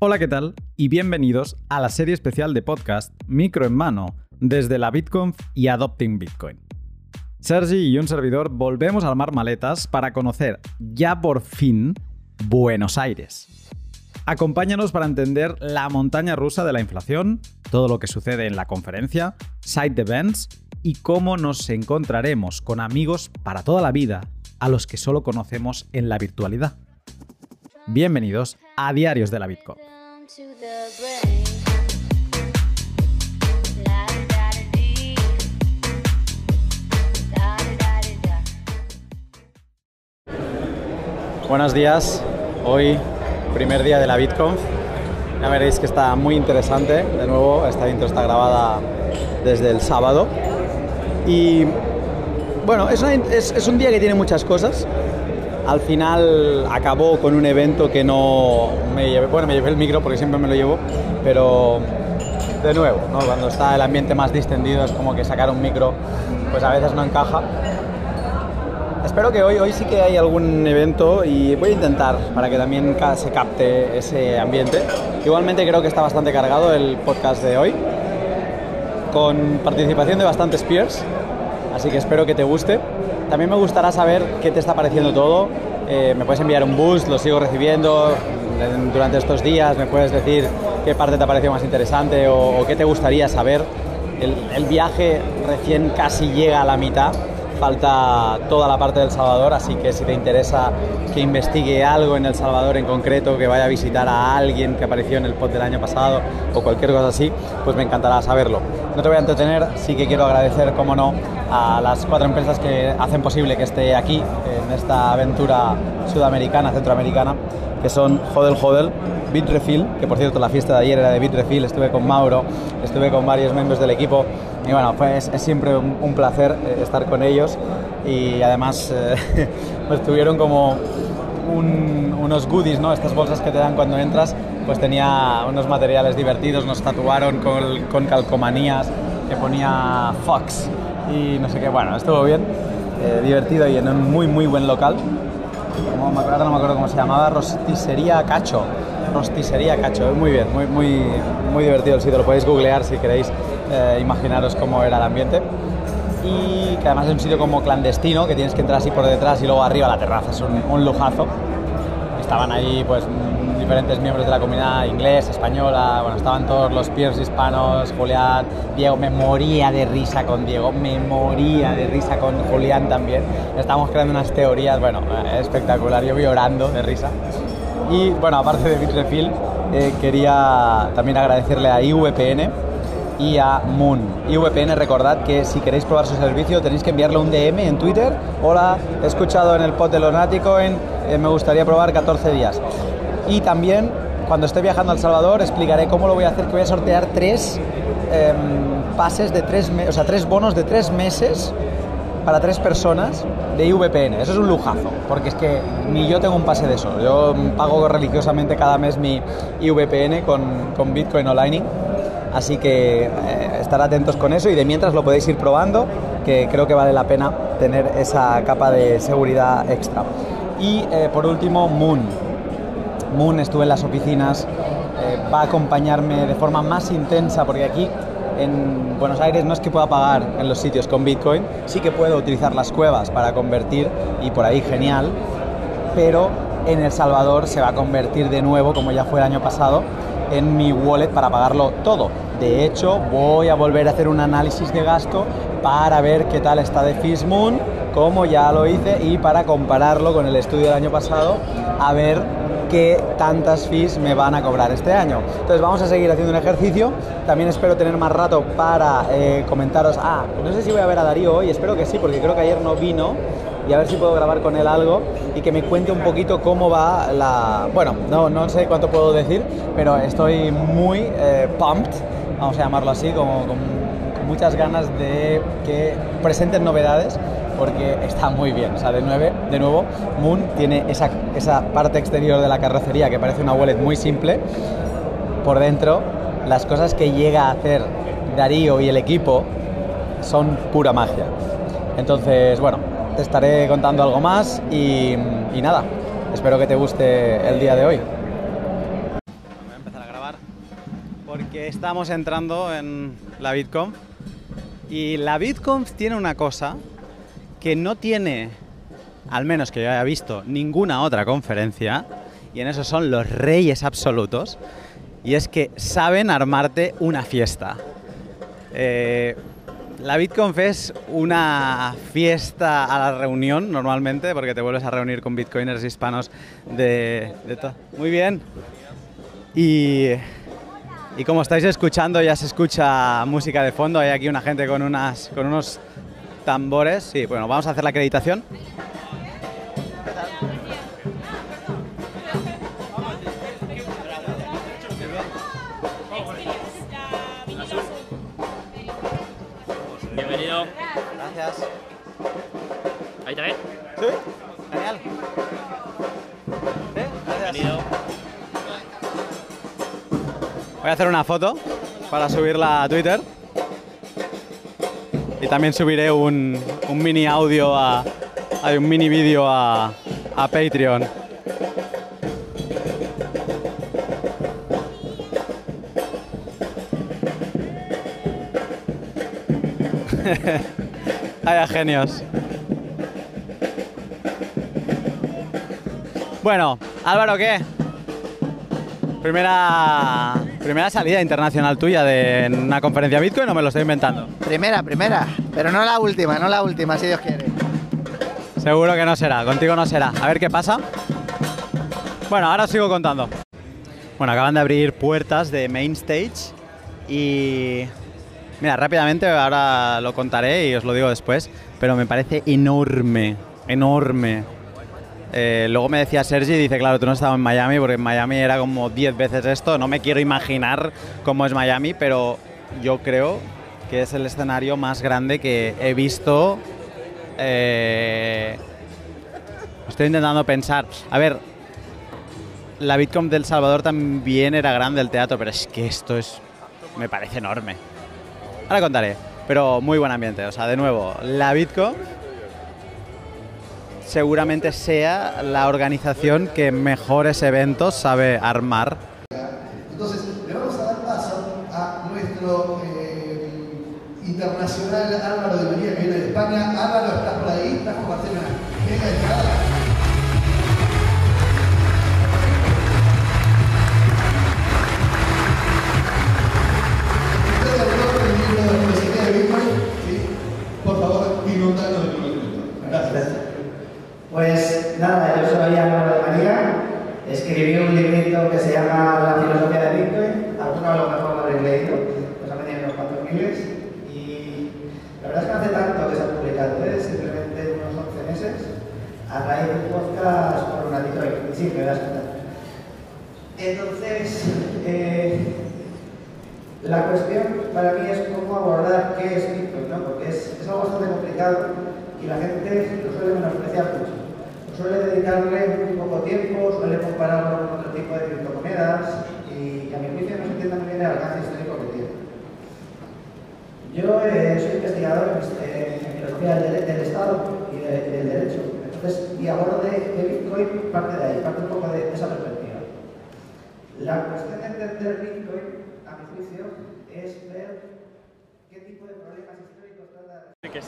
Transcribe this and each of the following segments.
Hola, ¿qué tal? Y bienvenidos a la serie especial de podcast Micro en Mano desde la BitConf y Adopting Bitcoin. Sergi y un servidor volvemos a armar maletas para conocer ya por fin Buenos Aires. Acompáñanos para entender la montaña rusa de la inflación, todo lo que sucede en la conferencia, side events y cómo nos encontraremos con amigos para toda la vida a los que solo conocemos en la virtualidad. Bienvenidos a Diarios de la Bitcoin. Buenos días, hoy primer día de la BitConf. Ya veréis que está muy interesante. De nuevo, esta intro está grabada desde el sábado. Y bueno, es, es un día que tiene muchas cosas al final acabó con un evento que no me llevé, bueno, me llevé el micro porque siempre me lo llevo, pero de nuevo, cuando está el ambiente más distendido es como que sacar un micro pues a veces no encaja. Espero que hoy, hoy sí que hay algún evento y voy a intentar para que también se capte ese ambiente. Igualmente creo que está bastante cargado el podcast de hoy, con participación de bastantes peers, así que espero que te guste. También me gustará saber qué te está pareciendo todo. Eh, me puedes enviar un boost, lo sigo recibiendo durante estos días. Me puedes decir qué parte te ha parecido más interesante o, qué te gustaría saber. el, viaje recién casi llega a la mitad falta toda la parte del Salvador, así que si te interesa que investigue algo en El Salvador en concreto, que vaya a visitar a alguien que apareció en el pod del año pasado o cualquier cosa así, pues me encantará saberlo. No te voy a entretener, sí que quiero agradecer, como no, a las cuatro empresas que hacen posible que esté aquí en esta aventura sudamericana, centroamericana, que son Hodel Hodel, Bitrefill, que por cierto la fiesta de ayer era de Bitrefill, estuve con Mauro, estuve con varios miembros del equipo y bueno, pues es siempre un, placer eh, estar con ellos y además eh, pues tuvieron como unos goodies, ¿no? Estas bolsas que te dan cuando entras, pues tenía unos materiales divertidos, nos tatuaron con, con calcomanías que ponía Fox y no sé qué, bueno, estuvo bien, eh, divertido y en un muy muy buen local. Como me acuerdo, no me acuerdo cómo se llamaba, Rosticería Cacho. Rosticería Cacho, muy bien, muy, muy, muy divertido el sitio, lo podéis googlear si queréis eh, imaginaros cómo era el ambiente. Y que además es un sitio como clandestino, que tienes que entrar así por detrás y luego arriba a la terraza, es un, lujazo. Estaban ahí pues diferentes miembros de la comunidad inglés, española, bueno, estaban todos los peers hispanos, Julián, Diego, me moría de risa con Diego, me moría de risa con Julián también. Estábamos creando unas teorías, bueno, eh, espectacular, yo llorando de risa. Y bueno, aparte de Bitrefill, eh, quería también agradecerle a IVPN, y a Moon. Y VPN, recordad que si queréis probar su servicio tenéis que enviarle un DM en Twitter. Hola, he escuchado en el pod de los Naticoin, eh, me gustaría probar 14 días. Y también, cuando esté viajando a El Salvador, explicaré cómo lo voy a hacer, que voy a sortear tres em, pases de tres o sea, tres bonos de tres meses para tres personas de IVPN. Eso es un lujazo, porque es que ni yo tengo un pase de eso. Yo pago religiosamente cada mes mi IVPN con, con Bitcoin o Así que eh, estar atentos con eso y de mientras lo podéis ir probando, que creo que vale la pena tener esa capa de seguridad extra. Y eh, por último, Moon. Moon estuve en las oficinas, eh, va a acompañarme de forma más intensa porque aquí en Buenos Aires no es que pueda pagar en los sitios con Bitcoin, sí que puedo utilizar las cuevas para convertir y por ahí genial, pero en El Salvador se va a convertir de nuevo, como ya fue el año pasado, en mi wallet para pagarlo todo. De hecho, voy a volver a hacer un análisis de gasto para ver qué tal está de Fishmoon, como ya lo hice, y para compararlo con el estudio del año pasado, a ver qué tantas fees me van a cobrar este año. Entonces vamos a seguir haciendo un ejercicio. También espero tener más rato para eh, comentaros. Ah, no sé si voy a ver a Darío hoy, espero que sí, porque creo que ayer no vino y a ver si puedo grabar con él algo y que me cuente un poquito cómo va la... Bueno, no, no sé cuánto puedo decir, pero estoy muy eh, pumped, vamos a llamarlo así, como, con, muchas ganas de que presenten novedades porque está muy bien. O sea, de, nueve, de nuevo, Moon tiene esa, esa parte exterior de la carrocería que parece una wallet muy simple. Por dentro, las cosas que llega a hacer Darío y el equipo son pura magia. Entonces, bueno, te estaré contando algo más y, nada, espero que te guste el día de hoy. Voy a empezar porque estamos entrando en la BitConf y la BitConf tiene una cosa que no tiene, al menos que yo haya visto, ninguna otra conferencia, y en eso son los reyes absolutos, y es que saben armarte una fiesta. Eh, la BitConf es una fiesta a la reunión normalmente, porque te vuelves a reunir con bitcoiners hispanos de, todo. Muy bien. Y, y como estáis escuchando, ya se escucha música de fondo. Hay aquí una gente con, unas, con unos tambores. Sí, bueno, vamos a hacer la acreditación. ¿Sí? Genial. Bienvenido. Voy a hacer una foto para subirla a Twitter. Y también subiré un, un mini audio a. Hay un mini vídeo a, a Patreon. Vaya genios. Bueno, Álvaro, ¿qué? Primera, primera salida internacional tuya de en una conferencia Bitcoin o me lo estoy inventando. Primera, primera, pero no la última, no la última, si Dios quiere. Seguro que no será, contigo no será. A ver qué pasa. Bueno, ahora os sigo contando. Bueno, acaban de abrir puertas de Main Stage y... Mira, rápidamente ahora lo contaré y os lo digo después, pero me parece enorme, enorme. Eh, luego me decía Sergi, dice, claro, tú no has estado en Miami, porque en Miami era como 10 veces esto. No me quiero imaginar cómo es Miami, pero yo creo que es el escenario más grande que he visto. Eh, estoy intentando pensar. A ver, la Bitcoin del Salvador también era grande el teatro, pero es que esto es. me parece enorme. Ahora contaré, pero muy buen ambiente. O sea, de nuevo, la Bitcoin seguramente sea la organización que mejores eventos sabe armar. Entonces, le vamos a dar paso a nuestro eh, internacional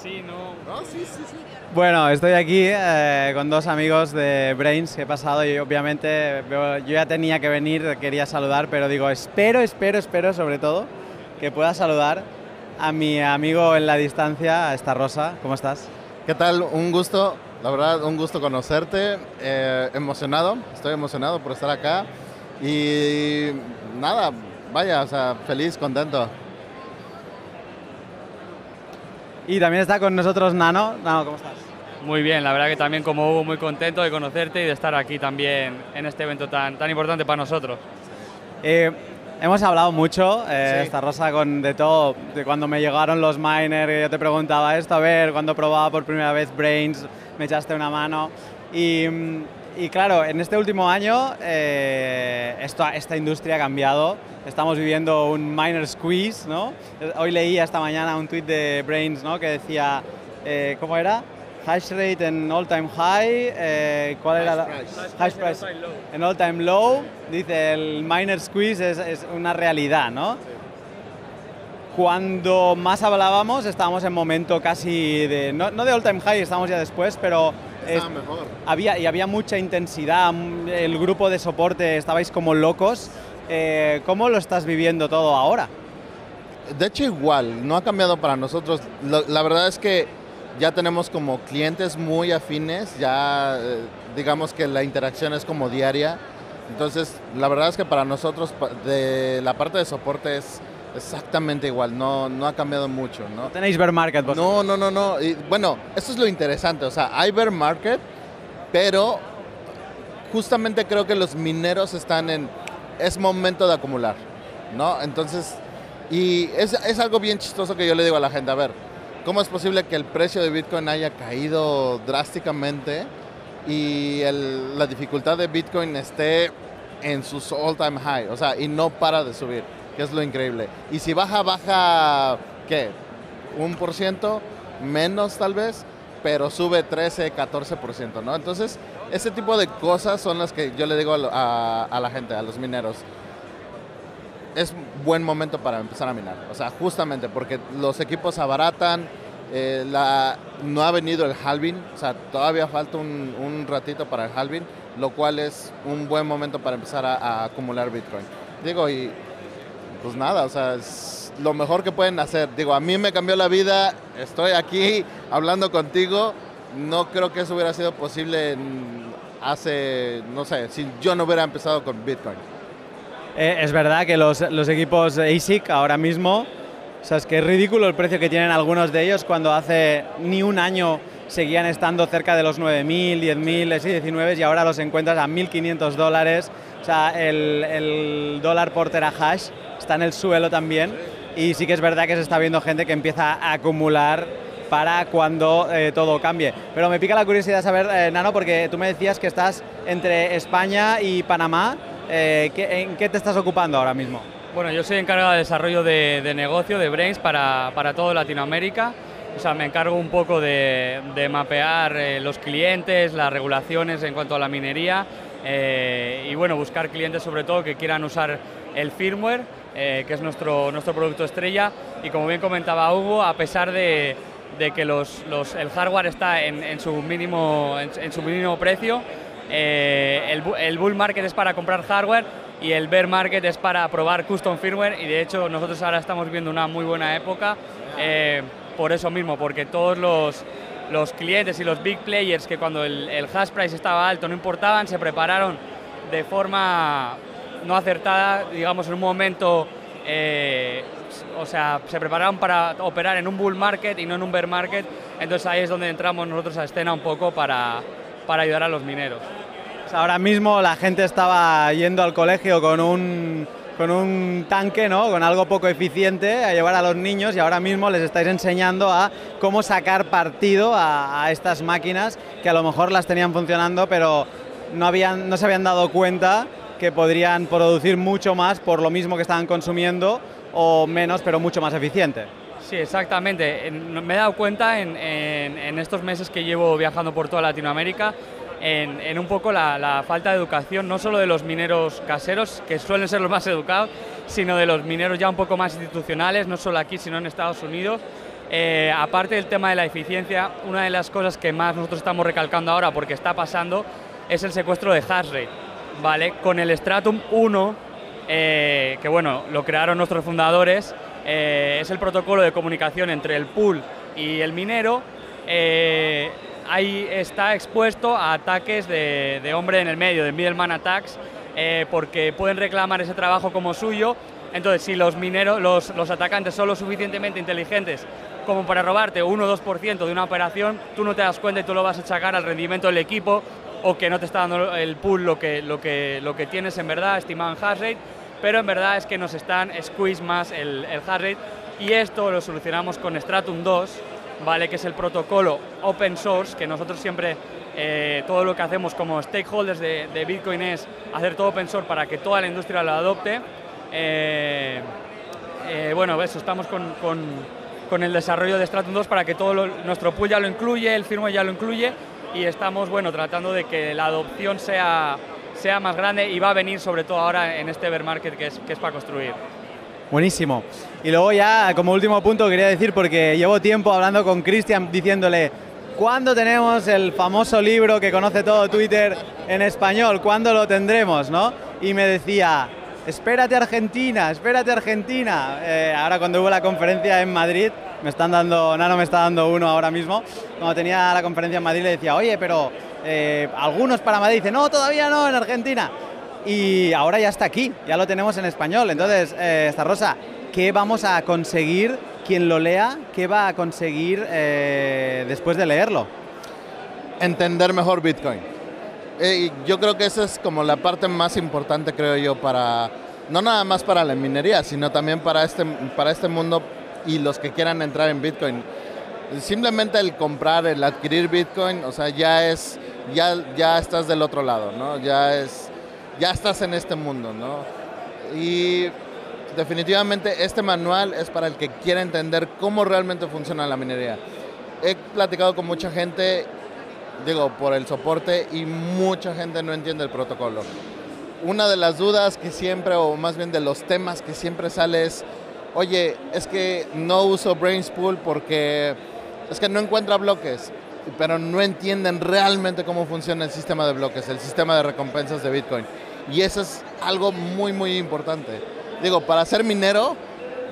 trata de Que sí, no. Bueno, estoy aquí eh, con dos amigos de Brains que he pasado y obviamente yo ya tenía que venir, quería saludar, pero digo, espero, espero, espero sobre todo que pueda saludar a mi amigo en la distancia, a esta Rosa. ¿Cómo estás? ¿Qué tal? Un gusto, la verdad, un gusto conocerte. eh, emocionado, estoy emocionado por estar acá. Y nada, vaya, o sea, feliz, contento. Y también está con nosotros Nano. Nano, ¿cómo estás? Muy bien, la verdad que también como Hugo muy contento de conocerte y de estar aquí también en este evento tan, tan importante para nosotros. Eh, hemos hablado mucho, eh, Sí. esta Rosa, con de todo, de cuando me llegaron los miners, que yo te preguntaba esto, a ver, cuando probaba por primera vez Brains, me echaste una mano. Y, mm, y claro, en este último año eh, esto, esta industria ha cambiado, estamos viviendo un miner squeeze, ¿no? Hoy leí esta mañana un tweet de Brains, ¿no? Que decía, eh, ¿cómo era? hash rate en all time high, eh, ¿cuál era? la- price. Hash price en all time low, dice el miner squeeze es, es una realidad, ¿no? Cuando más hablábamos estábamos en momento casi de, no, no de all time high, estamos ya después, pero es- Estaba mejor. había, y había mucha intensidad, mm, el grupo de soporte estabais como locos. Eh, ¿Cómo lo estás viviendo todo ahora? De hecho, igual, no ha cambiado para nosotros. La verdad es que ya tenemos como clientes muy afines, ya eh, digamos que la interacción es como diaria. Entonces, la verdad es que para nosotros, de la parte de soporte es exactamente igual, no, no ha cambiado mucho, ¿no? Tenéis bear market vosotros? No, no, no, no. Y, bueno, eso es lo interesante. O sea, hay bear market, pero justamente creo que los mineros están en. Es momento de acumular, ¿no? Entonces, y es, es algo bien chistoso que yo le digo a la gente: a ver, ¿cómo es posible que el precio de Bitcoin haya caído drásticamente y el- la dificultad de Bitcoin esté en sus all time high? O sea, y no para de subir, que es lo increíble. Y si baja, baja, ¿qué? un por ciento, menos tal vez, pero sube 13, 14%, ¿no? Entonces, ese tipo de cosas son las que yo le digo a, la gente, a los mineros. Es buen momento para empezar a minar. O sea, justamente porque los equipos abaratan, eh, la, no ha venido el halving, o sea, todavía falta un, un ratito para el halving, lo cual es un buen momento para empezar a, a acumular Bitcoin. Digo, y pues nada, o sea, es lo mejor que pueden hacer. Digo, a mí me cambió la vida, estoy aquí hablando contigo, no creo que eso hubiera sido posible hace, no sé, si yo no hubiera empezado con Bitcoin. Eh, es verdad que los, los equipos ASIC ahora mismo, o sea, es que es ridículo el precio que tienen algunos de ellos cuando hace ni un año seguían estando cerca de los 9.000, 10.000, sí, 19 y ahora los encuentras a 1.500 dólares. O sea, el, el dólar por terahash está en el suelo también y sí que es verdad que se está viendo gente que empieza a acumular para cuando eh, todo cambie. Pero me pica la curiosidad saber, eh, Nano, porque tú me decías que estás entre España y Panamá. Eh, ¿qué- ¿En qué te estás ocupando ahora mismo? Bueno, yo soy encargado de desarrollo de, de negocio, de Brains, para, para toda Latinoamérica. O sea, me encargo un poco de, de mapear eh, los clientes, las regulaciones en cuanto a la minería y bueno, buscar clientes sobre todo que quieran usar el firmware, eh, que es nuestro, nuestro producto estrella. Y como bien comentaba Hugo, a pesar de, de que los, los- el hardware está en, en su, mínimo, en, su mínimo precio, eh, el, el bull market es para comprar hardware y el bear market es para probar custom firmware y de hecho nosotros ahora estamos viviendo una muy buena época eh, por eso mismo, porque todos los, los clientes y los big players que cuando el, el hash price estaba alto no importaban, se prepararon de forma no acertada, digamos en un momento, eh, o sea, se prepararon para operar en un bull market y no en un bear market, entonces ahí es donde entramos nosotros a escena un poco para, para ayudar a los mineros. Sea, ahora mismo la gente estaba yendo al colegio con un, con un tanque, ¿no? Con algo poco eficiente a llevar a los niños y ahora mismo les estáis enseñando a cómo sacar partido a, a estas máquinas que a lo mejor las tenían funcionando, pero no, habían, no se habían dado cuenta que podrían producir mucho más por lo mismo que estaban consumiendo o menos, pero mucho más eficiente. Sí, exactamente. En- Me he dado cuenta en, estos meses que llevo viajando por toda Latinoamérica en, un poco la, falta de educación, no solo de los mineros caseros, que suelen ser los más educados, sino de los mineros ya un poco más institucionales, no solo aquí, sino en Estados Unidos. Eh, aparte del tema de la eficiencia, una de las cosas que más nosotros estamos recalcando ahora, porque está pasando, es el secuestro de hash. ¿Vale? Con el Stratum 1, eh, que bueno, lo crearon nuestros fundadores, eh, es el protocolo de comunicación entre el pool y el minero. eh, ahí está expuesto a ataques de, hombre en el medio, de middleman attacks, porque pueden reclamar ese trabajo como suyo. Entonces, si los mineros, los, los atacantes son lo suficientemente inteligentes como para robarte 1 o 2% de una operación, tú no te das cuenta y tú lo vas a achacar al rendimiento del equipo o que no te está dando el pool lo que, lo que, lo que tienes en verdad, estimado en hash rate, pero en verdad es que nos están squeeze más el, el hash rate y esto lo solucionamos con Stratum 2, ¿vale? que es el protocolo open source, que nosotros siempre eh, todo lo que hacemos como stakeholders de, de Bitcoin es hacer todo open source para que toda la industria lo adopte. Eh, eh, bueno, eso, estamos con, con- con el desarrollo de Stratum 2 para que todo lo- nuestro pool ya lo incluye, el firmware ya lo incluye y estamos bueno, tratando de que la adopción sea, sea más grande y va a venir sobre todo ahora en este bear market que es, que es para construir. Buenísimo. Y luego ya, como último punto, quería decir, porque llevo tiempo hablando con Cristian diciéndole, ¿cuándo tenemos el famoso libro que conoce todo Twitter en español? ¿Cuándo lo tendremos? ¿no? Y me decía, espérate Argentina, espérate Argentina. Eh, ahora cuando hubo la conferencia en Madrid, me están dando, Nano me está dando uno ahora mismo, cuando tenía la conferencia en Madrid le decía, oye, pero eh, algunos para Madrid, dice, no, todavía no, en Argentina y ahora ya está aquí, ya lo tenemos en español. Entonces, eh, esta Rosa, ¿qué vamos a conseguir quien lo lea? ¿Qué va a conseguir eh, después de leerlo? entender mejor Bitcoin. Eh, yo creo que esa es como la parte más importante, creo yo, para, no nada más para la minería, sino también para este, para este mundo y los que quieran entrar en Bitcoin. Simplemente el comprar, el adquirir Bitcoin, o sea, ya es, ya, ya estás del otro lado, ¿no? Ya es, ya estás en este mundo, ¿no? Y definitivamente este manual es para el que quiera entender cómo realmente funciona la minería. He platicado con mucha gente digo, por el soporte y mucha gente no entiende el protocolo. Una de las dudas que siempre, o más bien de los temas que siempre sale es, oye, es que no uso Brainspool porque es que no encuentra bloques, pero no entienden realmente cómo funciona el sistema de bloques, el sistema de recompensas de Bitcoin. Y eso es algo muy, muy importante. Digo, para ser minero,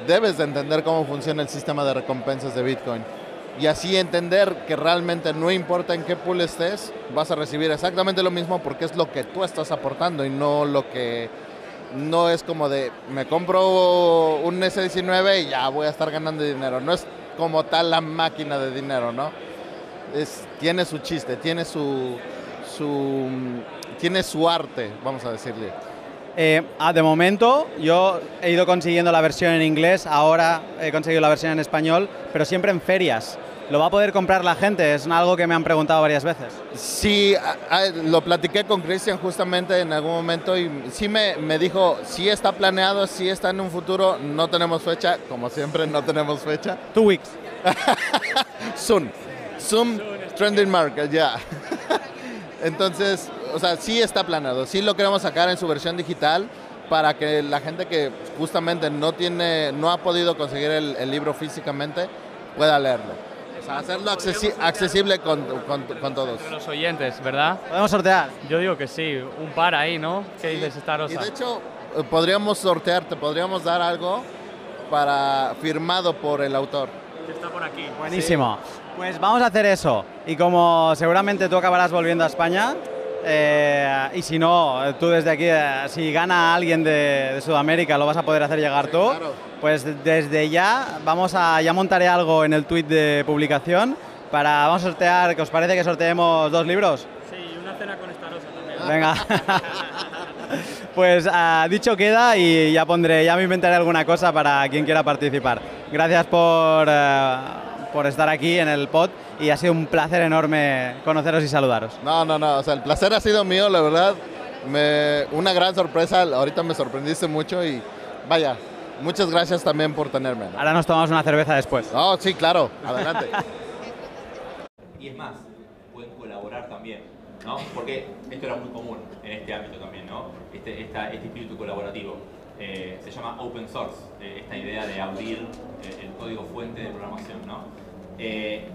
debes de entender cómo funciona el sistema de recompensas de Bitcoin y así entender que realmente no importa en qué pool estés, vas a recibir exactamente lo mismo porque es lo que tú estás aportando y no lo que no es como de me compro un S19 y ya voy a estar ganando dinero. No es como tal la máquina de dinero, ¿no? Es, tiene su chiste, tiene su, su, tiene su arte, vamos a decirle. Eh, ah, de momento yo he ido consiguiendo la versión en inglés, ahora he conseguido la versión en español, pero siempre en ferias. ¿Lo va a poder comprar la gente? Es algo que me han preguntado varias veces. Sí, lo platiqué con Cristian justamente en algún momento y sí me, me dijo, sí está planeado, sí está en un futuro, no tenemos fecha, como siempre no tenemos fecha. Two weeks. Soon, Soon Trending Market, ya. Entonces, o sea, sí está planeado, sí lo queremos sacar en su versión digital para que la gente que justamente no tiene, no ha podido conseguir el, el libro físicamente pueda leerlo. Sea, hacerlo accesi- accesible con, con- con todos. Los oyentes, ¿verdad? ¿Podemos sortear? Yo digo que sí, un par ahí, ¿no? ¿Qué dices, esta Y de hecho, eh, podríamos sortearte, podríamos dar algo para firmado por el autor. Que está por aquí. Buenísimo. Pues vamos a hacer eso. Y como seguramente tú acabarás volviendo a España, eh, y si no, tú desde aquí, eh, si gana alguien de, de Sudamérica, lo vas a poder hacer llegar tú. claro. Pues desde ya vamos a, ya montaré algo en el tweet de publicación para, vamos a sortear, que os parece que sorteemos dos libros. Sí, y una cena con esta rosa también. Venga. pues ah, dicho queda y ya pondré, ya me inventaré alguna cosa para quien quiera participar. Gracias por, eh, por estar aquí en el pod y ha sido un placer enorme conoceros y saludaros. No, no, no, o sea, el placer ha sido mío, la verdad. Me, una gran sorpresa, ahorita me sorprendiste mucho y vaya, muchas gracias también por tenerme. ¿no? Ahora nos tomamos una cerveza después. No, sí, claro, adelante. Y es más, pueden colaborar también, ¿no? Porque esto era muy común en este ámbito también, ¿no? Este, esta- este espíritu colaborativo. Eh, se llama open source, eh, esta idea de abrir eh, el código fuente de programación, ¿no? Eh,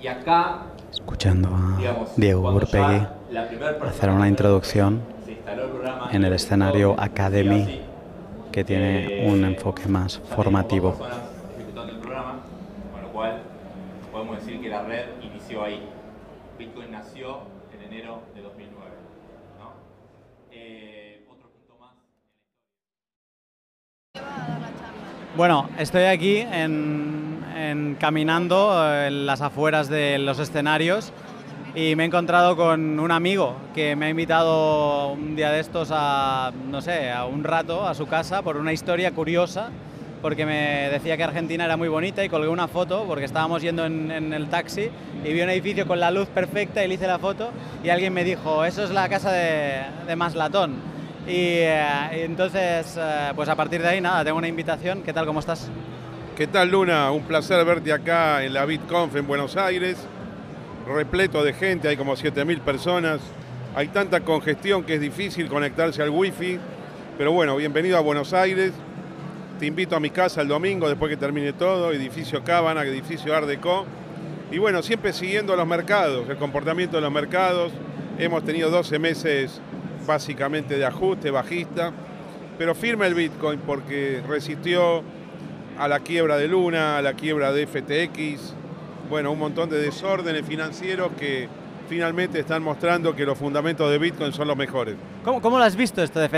y acá, Escuchando a digamos, Diego cuando ya Urpegui la primera persona hacer una introducción el en el escenario Academy, que tiene un enfoque más formativo. dos personas ejecutando el programa, con lo cual podemos decir que la red inició ahí. Bitcoin nació en enero de 2009. ¿no? Eh, otro punto más. Bueno, estoy aquí en, caminando eh, en las afueras de los escenarios y me he encontrado con un amigo que me ha invitado un día de estos a, no sé, a un rato a su casa por una historia curiosa, porque me decía que Argentina era muy bonita y colgué una foto porque estábamos yendo en, en el taxi y vi un edificio con la luz perfecta y le hice la foto y alguien me dijo, eso es la casa de, de Maslatón. Y, eh, entonces, eh, pues a partir de ahí, nada, tengo una invitación. ¿Qué tal? ¿Cómo estás? ¿Qué tal Luna? Un placer verte acá en la BitConf en Buenos Aires. Repleto de gente, hay como 7.000 personas. Hay tanta congestión que es difícil conectarse al wifi. Pero bueno, bienvenido a Buenos Aires. Te invito a mi casa el domingo después que termine todo. Edificio Cábana, edificio Art Deco. Y bueno, siempre siguiendo los mercados, el comportamiento de los mercados. Hemos tenido 12 meses básicamente de ajuste bajista. Pero firme el Bitcoin porque resistió a la quiebra de Luna, a la quiebra de FTX, bueno, un montón de desórdenes financieros que finalmente están mostrando que los fundamentos de Bitcoin son los mejores. ¿Cómo, cómo lo has visto esto de,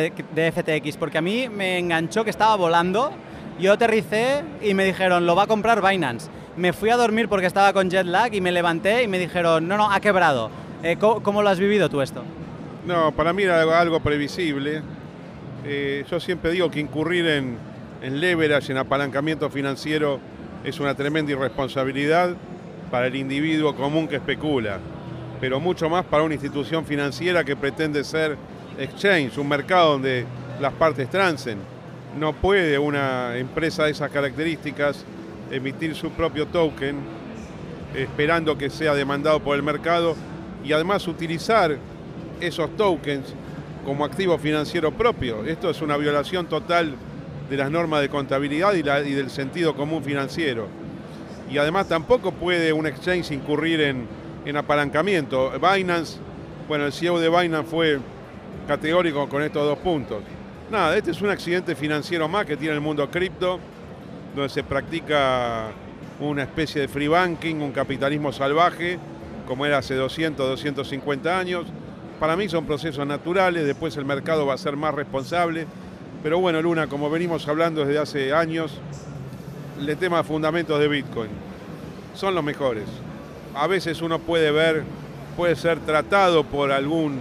FTX? Porque a mí me enganchó que estaba volando, yo aterricé y me dijeron, lo va a comprar Binance. Me fui a dormir porque estaba con jet lag y me levanté y me dijeron, no, no, ha quebrado. Eh, ¿cómo, ¿cómo, lo has vivido tú esto? No, para mí era algo, previsible. Eh, yo siempre digo que incurrir en, en leverage, en apalancamiento financiero, es una tremenda irresponsabilidad para el individuo común que especula, pero mucho más para una institución financiera que pretende ser exchange, un mercado donde las partes transen. No puede una empresa de esas características emitir su propio token esperando que sea demandado por el mercado y además utilizar esos tokens como activo financiero propio. Esto es una violación total de las normas de contabilidad y, del sentido común financiero. Y además tampoco puede un exchange incurrir en, en, apalancamiento. Binance, bueno, el CEO de Binance fue categórico con estos dos puntos. Nada, este es un accidente financiero más que tiene el mundo cripto, donde se practica una especie de free banking, un capitalismo salvaje, como era hace 200, 250 años. Para mí son procesos naturales, después el mercado va a ser más responsable, pero bueno, Luna, como venimos hablando desde hace años, el tema de fundamentos de Bitcoin son los mejores. A veces uno puede ver, puede ser tratado por algún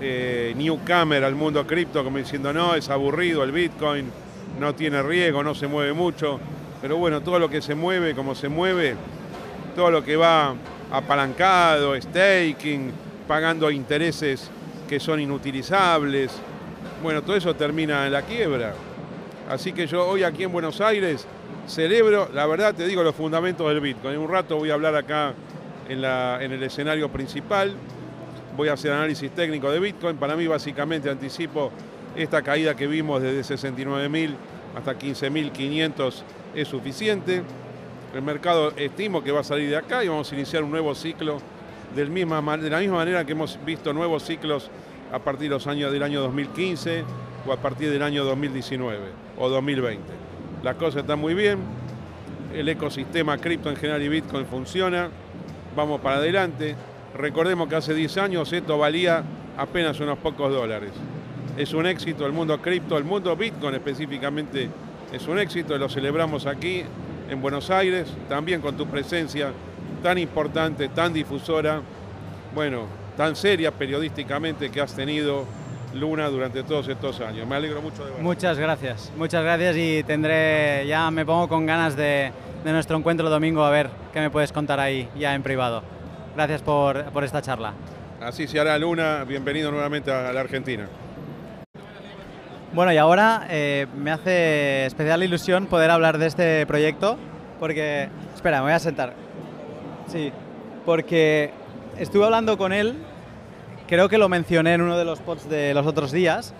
eh, newcomer al mundo cripto como diciendo, no, es aburrido el Bitcoin, no tiene riesgo, no se mueve mucho. Pero bueno, todo lo que se mueve, como se mueve, todo lo que va apalancado, staking, pagando intereses que son inutilizables, bueno, todo eso termina en la quiebra. Así que yo hoy aquí en Buenos Aires celebro, la verdad te digo, los fundamentos del Bitcoin. En un rato voy a hablar acá en, la, en el escenario principal, voy a hacer análisis técnico de Bitcoin. Para mí básicamente anticipo esta caída que vimos desde 69.000 hasta 15.500 es suficiente. El mercado estimo que va a salir de acá y vamos a iniciar un nuevo ciclo del misma, de la misma manera que hemos visto nuevos ciclos a partir de los años del año 2015 o a partir del año 2019 o 2020. La cosa está muy bien, el ecosistema cripto en general y Bitcoin funciona, vamos para adelante. Recordemos que hace 10 años esto valía apenas unos pocos dólares. Es un éxito el mundo cripto, el mundo Bitcoin específicamente es un éxito, lo celebramos aquí en Buenos Aires, también con tu presencia tan importante, tan difusora. Bueno, tan seria periodísticamente que has tenido Luna durante todos estos años. Me alegro mucho de ver. Muchas gracias, muchas gracias y tendré, ya me pongo con ganas de, de, nuestro encuentro domingo a ver qué me puedes contar ahí ya en privado. Gracias por, por esta charla. Así se hará Luna, bienvenido nuevamente a la Argentina. Bueno, y ahora eh, me hace especial ilusión poder hablar de este proyecto porque... Espera, me voy a sentar. Sí, porque estuve hablando con él, creo que lo mencioné en uno de los pods de los otros días,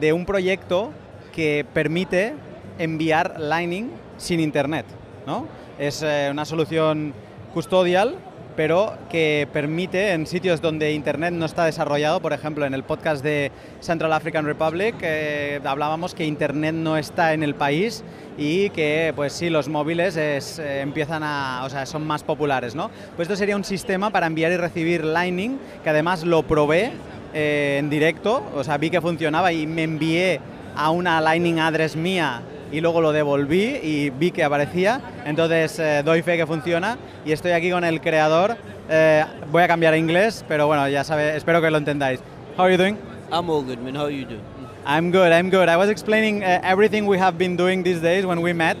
de un proyecto que permite enviar Lightning sin internet. ¿no? Es eh, una solución custodial, pero que permite en sitios donde internet no está desarrollado, por ejemplo, en el podcast de Central African Republic eh, hablábamos que internet no está en el país y que pues sí, los móviles es, eh, empiezan a, o sea, son más populares, ¿no? Pues esto sería un sistema para enviar y recibir Lightning, que además lo probé eh, en directo, o sea, vi que funcionaba y me envié a una Lightning address mía y luego lo devolví y vi que aparecía, entonces eh, doy fe que funciona y estoy aquí con el creador. Eh, voy a cambiar a inglés, pero bueno, ya sabe, espero que lo entendáis. How are you doing? I'm all good, man. How are you doing? I'm good, I'm good. I was explaining uh, everything we have been doing these days when we met,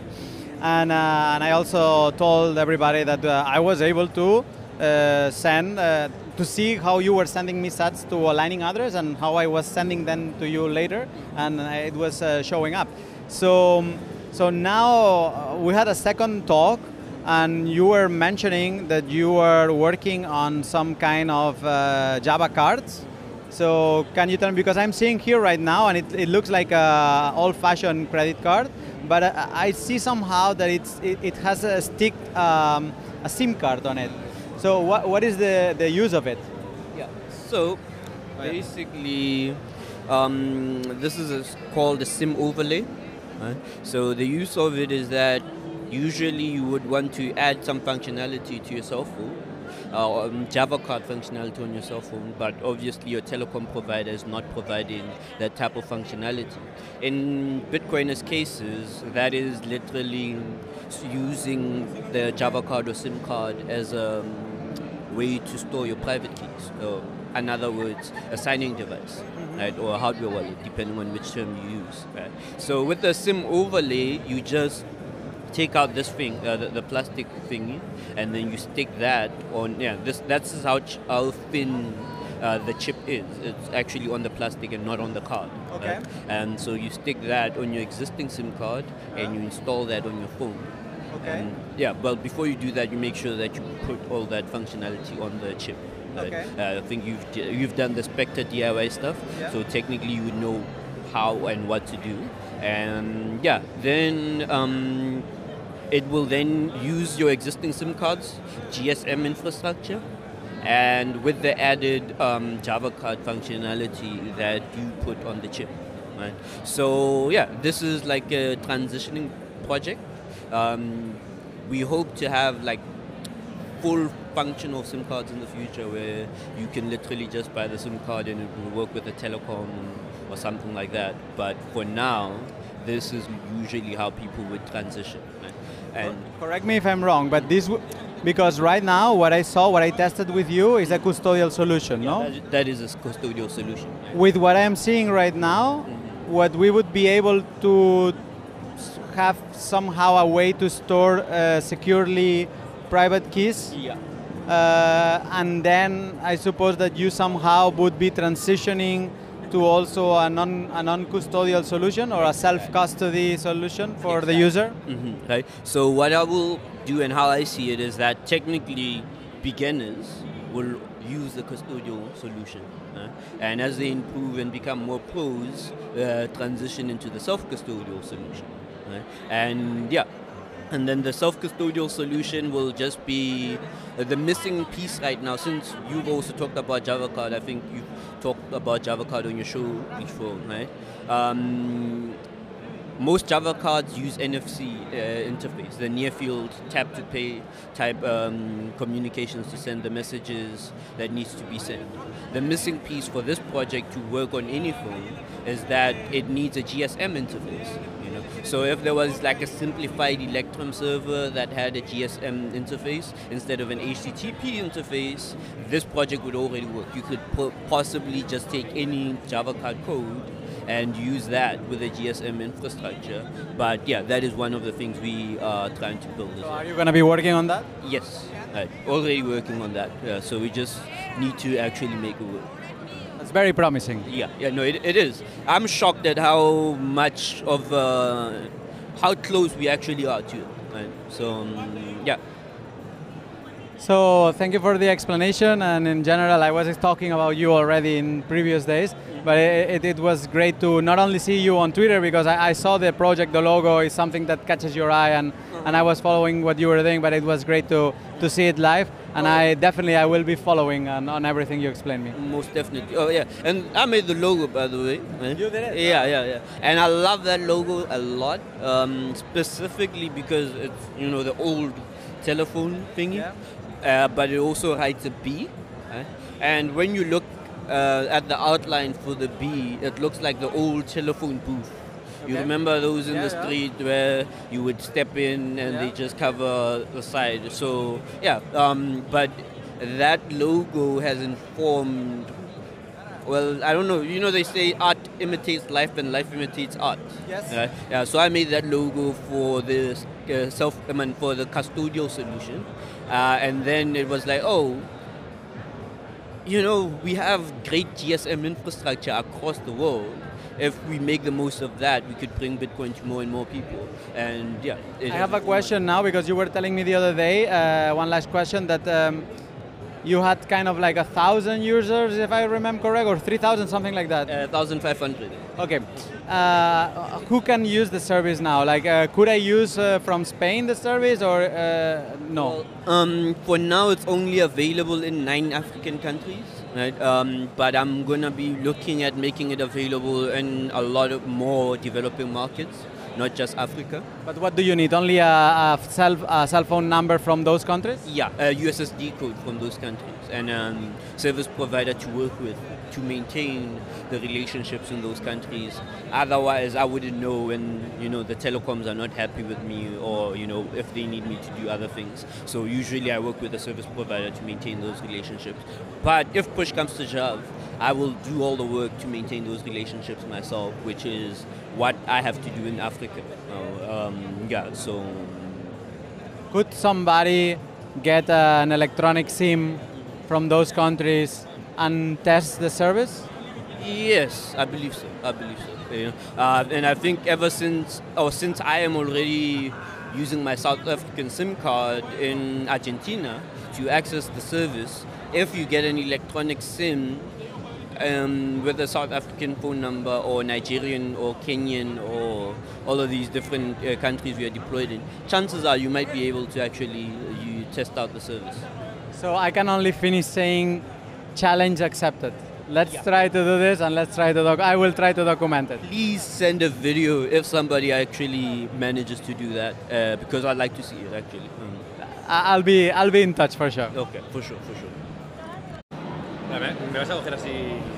and, uh, and I also told everybody that uh, I was able to uh, send, uh, to see how you were sending me sats to aligning others and how I was sending them to you later, and it was uh, showing up. So, So now uh, we had a second talk, and you were mentioning that you were working on some kind of uh, Java cards. So can you tell me because I'm seeing here right now, and it, it looks like a old-fashioned credit card, but I, I see somehow that it's it, it has a stick um, a SIM card on it. So what, what is the, the use of it? Yeah. So basically, um, this is a, called a SIM overlay. Right? So the use of it is that usually you would want to add some functionality to your cell phone. Uh, um, Java card functionality on your cell phone, but obviously your telecom provider is not providing that type of functionality. In Bitcoiners cases, that is literally using the Java card or SIM card as a way to store your private keys. In other words, a signing device, right, or a hardware wallet, depending on which term you use. Right. So with the SIM overlay, you just take out this thing, uh, the, the, plastic thingy, and then you stick that on. Yeah, this that's how ch- how thin. Uh, the chip is. It's actually on the plastic and not on the card. Okay. Right? And so you stick that on your existing SIM card and you install that on your phone. Okay. And yeah, well, before you do that, you make sure that you put all that functionality on the chip. Okay. Uh, I think you've you've done the Spectre DIY stuff, Yeah. so technically you would know how and what to do. And yeah, then um, it will then use your existing SIM cards, GSM infrastructure, and with the added um, Java card functionality that you put on the chip. Right? So yeah, this is like a transitioning project. Um, we hope to have like full function of SIM cards in the future where you can literally just buy the SIM card and it will work with a telecom or something like that. But for now, this is usually how people would transition. And Correct me if I'm wrong, but this w- because right now what I saw, what I tested with you is a custodial solution, no? that, that is a custodial solution. With what I'm seeing right now, what we would be able to have somehow a way to store uh, securely private keys, Yeah. uh, and then I suppose that you somehow would be transitioning to also a non a non-custodial solution or a self-custody solution for the user. hmm right. So what I will do and how I see it is that technically beginners will use the custodial solution, uh, and as they improve and become more pros, uh, transition into the self-custodial solution. And yeah. And then the self-custodial solution will just be uh, the missing piece right now. Since you've also talked about Java Card, I think you've talked about Java Card on your show before, right? Um, most Java cards use NFC uh, interface, the near field tap to pay type um, communications to send the messages that needs to be sent. The missing piece for this project to work on any phone is that it needs a GSM interface. So if there was like a simplified Electrum server that had a GSM interface instead of an HTTP interface, this project would already work. You could po- possibly just take any Java card code and use that with a GSM infrastructure. But yeah, that is one of the things we are trying to build. as So well. are you going to be working on that? Yes, right. already working on that. Yeah, so we just need to actually make it work. Very promising. Yeah, yeah, no, it, it is. I'm shocked at how much of uh, how close we actually are to it. Right? So um, yeah. So thank you for the explanation. And in general, I was talking about you already in previous days, but it, it, it was great to not only see you on Twitter because I, I saw the project, the logo is something that catches your eye, and, and I was following what you were doing. But it was great to, to see it live, and I definitely I will be following on, on everything you explained me. Most definitely. Oh yeah, and I made the logo by the way. You did it? Yeah, yeah, yeah. And I love that logo a lot, um, specifically because it's you know the old telephone thingy, Yeah. Uh, but it also hides a B. right? And when you look uh, at the outline for the B, it looks like the old telephone booth. You Okay. remember those in Yeah, the yeah. street where you would step in and they just cover the side. So yeah, um, but that logo has informed. Well, I don't know. You know, they say art imitates life and life imitates art. Yes. Yeah. yeah. So I made that logo for the uh, self, I mean, for the custodial solution, uh, and then it was like, oh, you know, we have great GSM infrastructure across the world. if we make the most of that, we could bring Bitcoin to more and more people. And yeah, I have a question now because you were telling me the other day, uh, one last question, that um, you had kind of like a thousand users, if I remember correct, or 3,000, something like that. Uh, 1,500. Okay. Uh, who can use the service now? Like, uh, could I use uh, from Spain the service or uh, no? Um, for now, it's only available in nine African countries, right? Um, but I'm gonna be looking at making it available in a lot of more developing markets, not just Africa. But what do you need? Only a, a, cell, a cell phone number from those countries? Yeah, a USSD code from those countries and um, service provider to work with to maintain the relationships in those countries. Otherwise, I wouldn't know when you know the telecoms are not happy with me, or you know if they need me to do other things. So usually, I work with a service provider to maintain those relationships. But if push comes to shove, I will do all the work to maintain those relationships myself, which is what I have to do in Africa. Uh, um, yeah, so Could somebody get an electronic SIM from those countries and test the service? Yes, I believe so. I believe so. Know, uh, and I think ever since, or since I am already using my South African SIM card in Argentina to access the service, if you get an electronic SIM um, with a South African phone number or Nigerian or Kenyan or all of these different uh, countries we are deployed in, chances are you might be able to actually uh, you test out the service. So I can only finish saying challenge accepted. Let's try to do this and let's try to doc- I will try to document it. Please send a video if somebody actually manages to do that, uh, because I'd like to see it actually. Mm. I- I'll be I'll be in touch for sure. Okay, for sure, for sure. ¿Me vas a coger así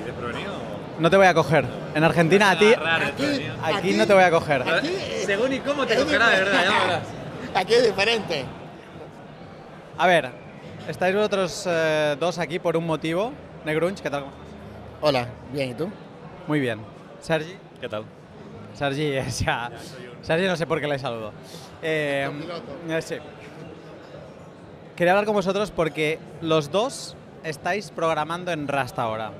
desprevenido? o- No te voy a coger. En Argentina a ti Agarrar desprevenido. aquí no te voy a coger. Según y cómo te cogerá, de verdad, ya verás. Aquí es diferente. A ver, estáis vosotros eh, dos aquí por un motivo. Negrunch, ¿qué tal? Hola, bien, ¿y tú? Muy bien. Sergi. ¿Qué tal? Sergi es ya. Sergi no sé por qué le saludo. Eh, eh, sí. Quería hablar con vosotros porque los dos estáis programando en Rust ahora.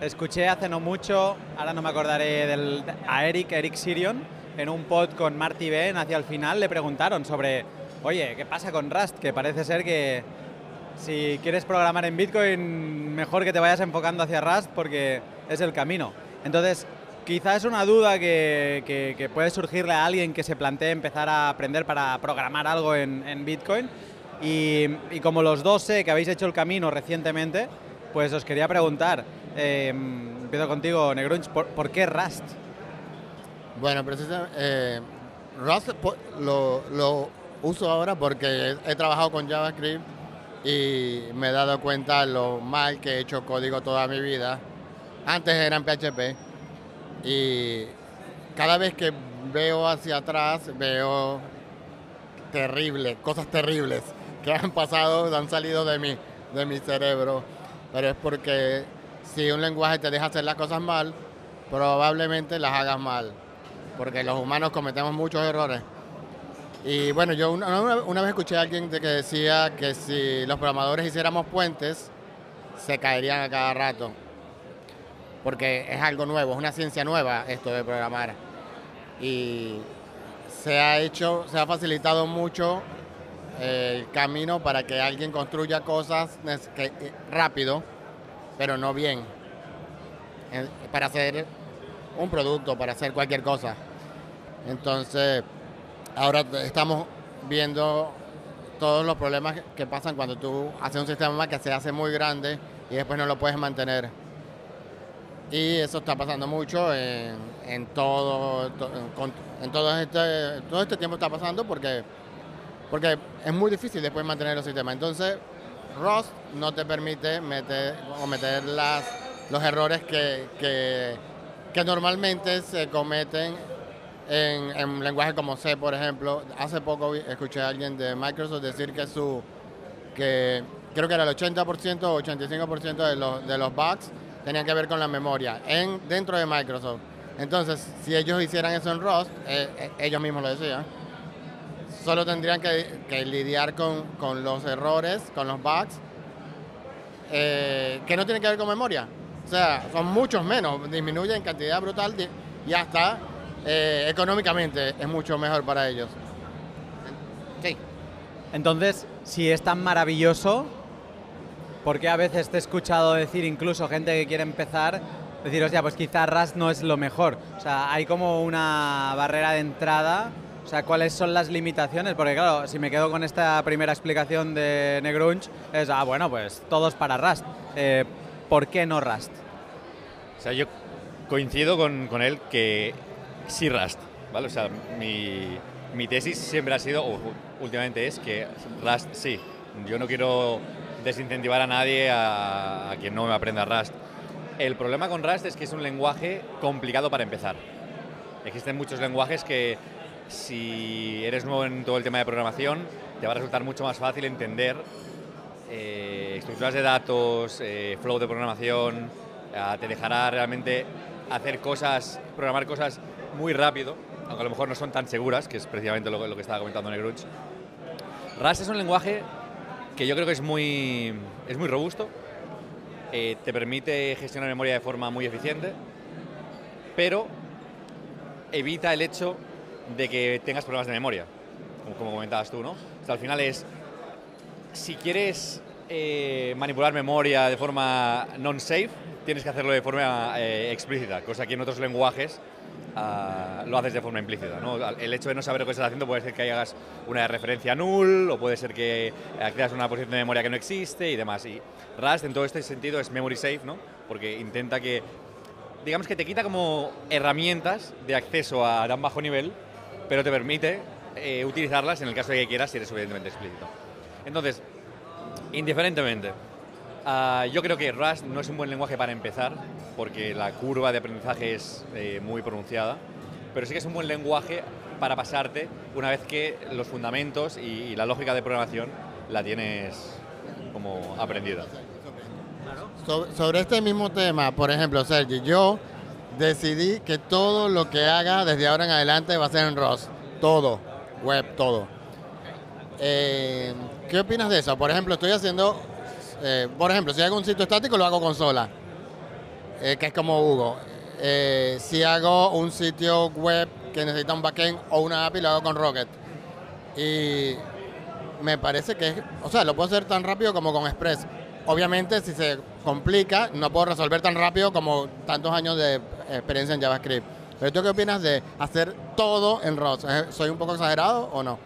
Escuché hace no mucho, ahora no me acordaré del, a Eric, Eric Sirion, en un pod con Marty Ben hacia el final le preguntaron sobre, oye, ¿qué pasa con Rust? Que parece ser que si quieres programar en Bitcoin, mejor que te vayas enfocando hacia Rust porque es el camino. Entonces, quizás es una duda que, puede surgirle a alguien que se plantee empezar a aprender para programar algo en, Bitcoin. Y, como los dos sé que habéis hecho el camino recientemente, pues os quería preguntar, eh, empiezo contigo, Negrunch, ¿por, por qué Rust? Bueno, precisamente, eh, Rust lo uso ahora porque he trabajado con JavaScript y me he dado cuenta lo mal que he hecho código toda mi vida. Antes era PHP y cada vez que veo hacia atrás veo terrible, cosas terribles que han pasado, han salido de mi, de mi cerebro. Pero es porque si un lenguaje te deja hacer las cosas mal, probablemente las hagas mal. Porque los humanos cometemos muchos errores. Y bueno, yo una, vez escuché a alguien de que decía que si los programadores hiciéramos puentes, se caerían a cada rato. Porque es algo nuevo, es una ciencia nueva esto de programar. Y se ha hecho, se ha facilitado mucho eh, el camino para que alguien construya cosas eh, rápido, pero no bien. Eh, Para hacer un producto, para hacer cualquier cosa. Entonces, ahora estamos viendo todos los problemas que- pasan cuando tú haces un sistema que se hace muy grande y después no lo puedes mantener. Y eso está pasando mucho en, todo, to- en, todo, este, todo este tiempo está pasando porque, es muy difícil después mantener los sistemas. Entonces, Rust no te permite meter, los errores que normalmente se cometen en, en lenguajes como C, por ejemplo. Hace poco escuché a alguien de Microsoft decir que su que creo que era el 80% o 85% de los, de los bugs tenían que ver con la memoria en, dentro de Microsoft. Entonces, si ellos hicieran eso en Rust, eh, eh, ellos mismos lo decían, solo tendrían que, lidiar con, con los errores, con los bugs, eh, que no tienen que ver con memoria, O sea, son muchos menos, disminuye en cantidad brutal y hasta eh, económicamente es mucho mejor para ellos. Sí. Entonces, si es tan maravilloso, ¿por qué a veces te he escuchado decir incluso gente que quiere empezar, decir, hostia, pues quizá Rust no es lo mejor? O sea, hay como una barrera de entrada. O sea, ¿cuáles son las limitaciones? Porque claro, si me quedo con esta primera explicación de Negrunch, es, ah, bueno, pues todos para Rust. Eh, ¿Por qué no Rust? O sea, yo coincido con, con él que sí Rust, ¿vale? O sea, mi, mi tesis siempre ha sido, o últimamente es, que Rust sí. Yo no quiero desincentivar a nadie a, a quien no me aprenda Rust. El problema con Rust es que es un lenguaje complicado para empezar. Existen muchos lenguajes que si eres nuevo en todo el tema de programación, te va a resultar mucho más fácil entender eh, estructuras de datos, eh, flow de programación, eh, te dejará realmente hacer cosas, programar cosas muy rápido, aunque a lo mejor no son tan seguras, que es precisamente lo, lo que estaba comentando Negruch. Rust es un lenguaje que yo creo que es muy, es muy robusto, eh, te permite gestionar memoria de forma muy eficiente, pero evita el hecho de que tengas problemas de memoria, como, como comentabas tú, ¿no? O sea, al final es, si quieres eh, manipular memoria de forma non-safe, tienes que hacerlo de forma eh, explícita, cosa que en otros lenguajes lo haces de forma implícita. ¿no? El hecho de no saber lo que estás haciendo puede ser que hagas una referencia null o puede ser que accedas a una posición de memoria que no existe y demás. Y Rust en todo este sentido es memory safe, ¿no? porque intenta que, digamos que te quita como herramientas de acceso a tan bajo nivel, pero te permite eh, utilizarlas en el caso de que quieras si eres suficientemente explícito. Entonces, indiferentemente, ah, yo creo que Rust no es un buen lenguaje para empezar, porque la curva de aprendizaje es eh, muy pronunciada, pero sí que es un buen lenguaje para pasarte una vez que los fundamentos y, y la lógica de programación la tienes como aprendida. So- sobre este mismo tema, por ejemplo, Sergi, yo decidí que todo lo que haga desde ahora en adelante va a ser en Rust. Todo, web, todo. Eh, ¿Qué opinas de eso? Por ejemplo, estoy haciendo, eh, por ejemplo, si hago un sitio estático, lo hago con Sola, eh, que es como Hugo. Eh, si hago un sitio web que necesita un backend o una API, lo hago con Rocket. Y me parece que es, o sea, lo puedo hacer tan rápido como con Express. Obviamente, si se complica, no puedo resolver tan rápido como tantos años de experiencia en JavaScript. Pero tú qué opinas de hacer todo en Rust? ¿Eh, ¿Soy un poco exagerado o no?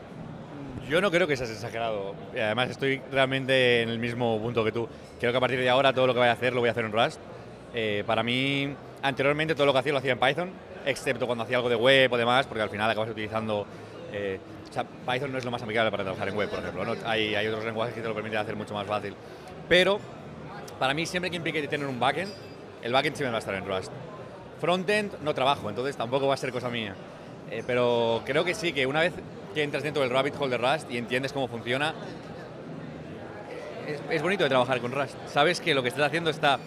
Yo no creo que seas exagerado. Y Además, estoy realmente en el mismo punto que tú. Creo que a partir de ahora todo lo que vaya a hacer lo voy a hacer en Rust. Eh, para mí, anteriormente todo lo que hacía lo hacía en Python, excepto cuando hacía algo de web o demás, porque al final acabas utilizando... eh, o sea, Python no es lo más amigable para trabajar en web, por ejemplo. ¿no? Hay, hay otros lenguajes que te lo permiten hacer mucho más fácil. Pero, para mí, siempre que implique tener un backend, el backend siempre va a estar en Rust. Frontend no trabajo, entonces tampoco va a ser cosa mía. Eh, pero creo que sí, que una vez que entras dentro del rabbit hole de Rust y entiendes cómo funciona, es, es bonito de trabajar con Rust. Sabes que lo que estás haciendo está...